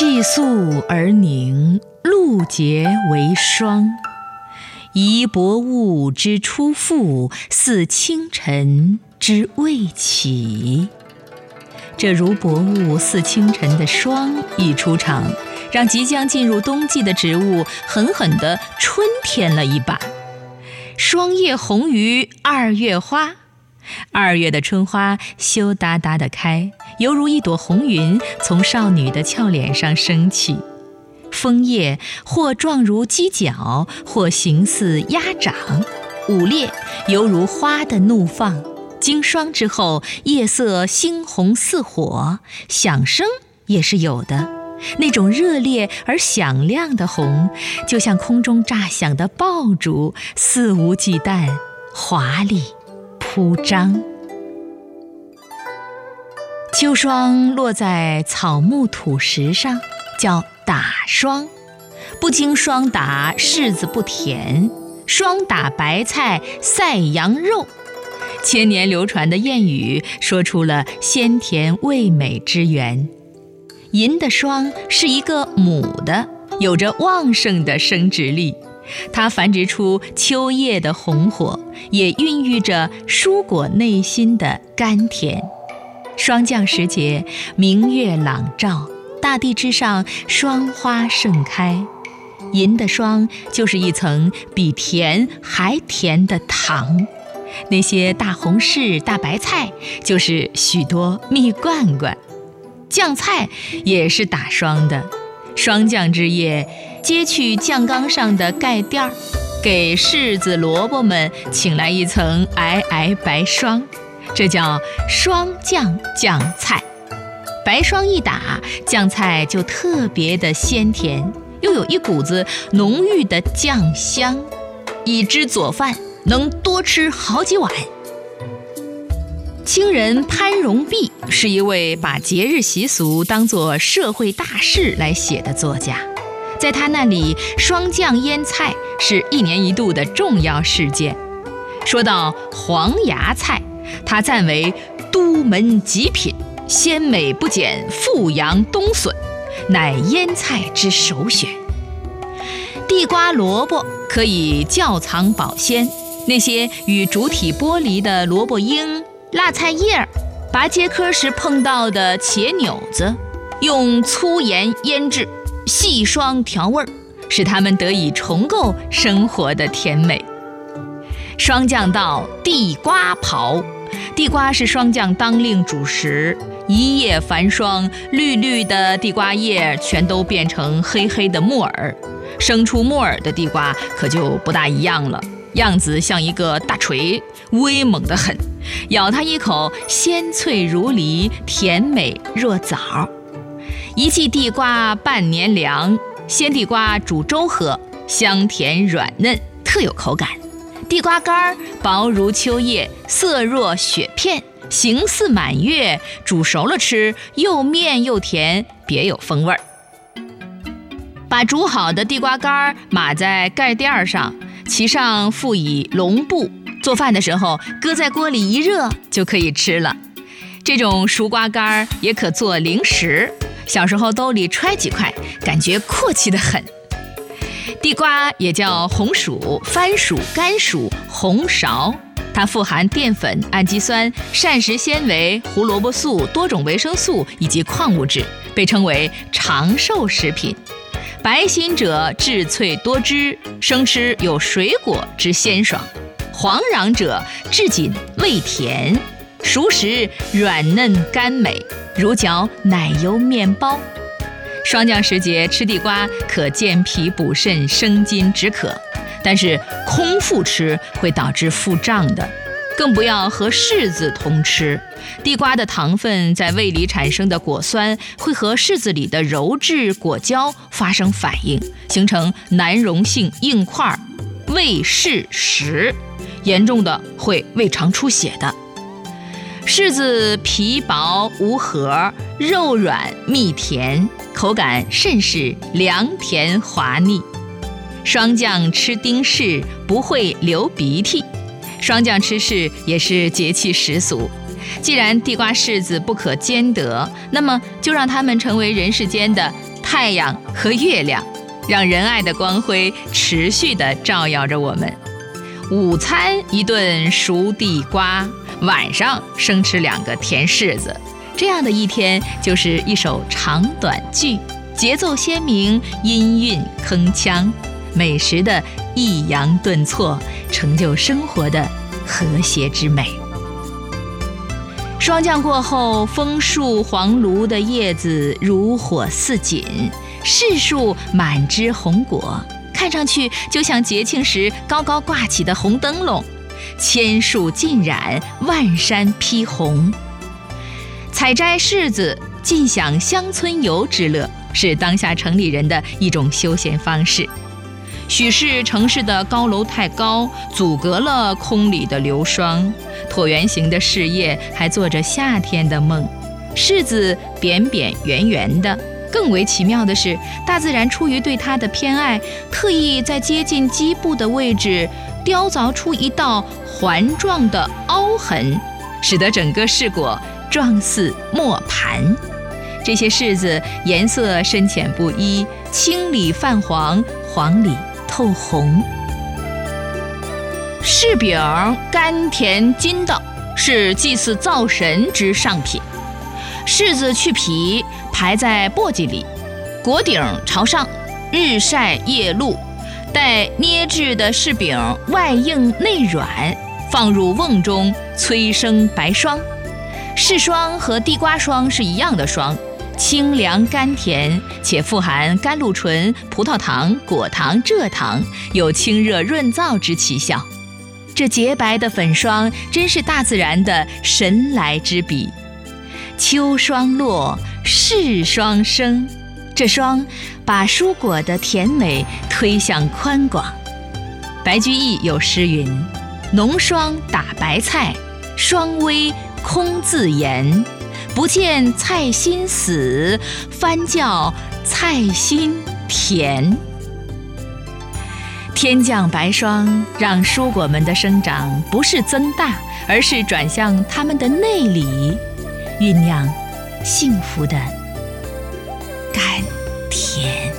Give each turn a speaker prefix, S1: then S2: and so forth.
S1: 气肃而凝，露结为霜。宜薄雾之初覆，似清晨之未起。这如薄雾似清晨的霜一出场，让即将进入冬季的植物狠狠地春天了一把。霜叶红于二月花，二月的春花羞答答地开，犹如一朵红云从少女的俏脸上升起。枫叶或状如鸡角，或形似鸭掌，舞猎犹如花的怒放。经霜之后，叶色猩红似火，响声也是有的。那种热烈而响亮的红，就像空中炸响的爆竹，肆无忌惮，华丽铺张。秋霜落在草木土石上，叫。打霜，不经霜打柿子不甜；霜打白菜赛羊肉。千年流传的谚语说出了鲜甜味美之源。银的霜是一个母的，有着旺盛的生殖力，它繁殖出秋叶的红火，也孕育着蔬果内心的甘甜。霜降时节，明月朗照。大地之上，霜花盛开，银的霜就是一层比甜还甜的糖。那些大红柿、大白菜，就是许多蜜罐罐。酱菜也是打霜的，霜降之夜，揭去酱缸上的盖垫儿，给柿子、萝卜们请来一层皑皑白霜，这叫霜降酱菜。白霜一打，酱菜就特别的鲜甜，又有一股子浓郁的酱香，一汁佐饭能多吃好几碗。清人潘荣弼是一位把节日习俗当作社会大事来写的作家，在他那里，霜降腌菜是一年一度的重要事件。说到黄芽菜，他赞为都门极品。鲜美不减富阳冬笋，乃腌菜之首选。地瓜、萝卜可以窖藏保鲜。那些与主体剥离的萝卜缨、辣菜叶儿，拔秸窠时碰到的茄钮子，用粗盐腌制，细霜调味儿，使它们得以重构生活的甜美。霜降到地瓜刨，地瓜是霜降当令主食。一夜繁霜，绿绿的地瓜叶全都变成黑黑的木耳。生出木耳的地瓜可就不大一样了，样子像一个大锤，威猛得很。咬它一口，鲜脆如梨，甜美若枣。一季地瓜半年粮，鲜地瓜煮粥喝，香甜软嫩，特有口感。地瓜干儿薄如秋叶，色若雪片。形似满月，煮熟了吃，又面又甜，别有风味儿。把煮好的地瓜干码在盖垫上，其上覆以笼布，做饭的时候搁在锅里一热就可以吃了。这种熟瓜干儿也可做零食，小时候兜里揣几块，感觉阔气得很。地瓜也叫红薯、番薯、甘薯、红苕。它富含淀粉、氨基酸、膳食纤维、胡萝卜素、多种维生素以及矿物质，被称为长寿食品。白心者质脆多汁，生吃有水果之鲜爽；黄瓤者质紧味甜，熟食软嫩甘美，如嚼奶油面包。霜降时节吃地瓜，可健脾补肾、生津止渴。但是空腹吃会导致腹胀的，更不要和柿子同吃。地瓜的糖分在胃里产生的果酸会和柿子里的鞣质果胶发生反应，形成难溶性硬块，胃柿石，严重的会胃肠出血的。柿子皮薄无核，肉软蜜甜，口感甚是凉甜滑腻。霜降吃丁柿不会流鼻涕，霜降吃柿也是节气习俗。既然地瓜柿子不可兼得，那么就让它们成为人世间的太阳和月亮，让仁爱的光辉持续地照耀着我们。午餐一顿熟地瓜，晚上生吃两个甜柿子，这样的一天就是一首长短句，节奏鲜明，音韵铿锵，美食的抑扬顿挫，成就生活的和谐之美。霜降过后，枫树黄芦的叶子如火似锦，柿树满枝红果，看上去就像节庆时高高挂起的红灯笼。千树尽染，万山披红。采摘柿子，尽享乡村游之乐，是当下城里人的一种休闲方式。许是城市的高楼太高，阻隔了空里的流霜。椭圆形的柿叶还做着夏天的梦。柿子扁扁圆圆的，更为奇妙的是，大自然出于对它的偏爱，特意在接近基部的位置雕凿出一道环状的凹痕，使得整个柿果状似磨盘。这些柿子颜色深浅不一，青里泛黄，黄里。透红，柿饼甘甜筋道，是祭祀灶神之上品。柿子去皮，排在簸箕里，果顶朝上，日晒夜露，待捏制的柿饼外硬内软，放入瓮中催生白霜。柿霜和地瓜霜是一样的霜。清凉甘甜，且富含甘露醇、葡萄糖、果糖、蔗糖，有清热润燥之奇效。这洁白的粉霜，真是大自然的神来之笔。秋霜落，柿霜生，这霜把蔬果的甜美推向宽广。白居易有诗云：“浓霜打白菜，霜微空自妍。”不见菜心死，翻叫菜心甜。天降白霜，让蔬果们的生长不是增大，而是转向它们的内里，酝酿幸福的甘甜。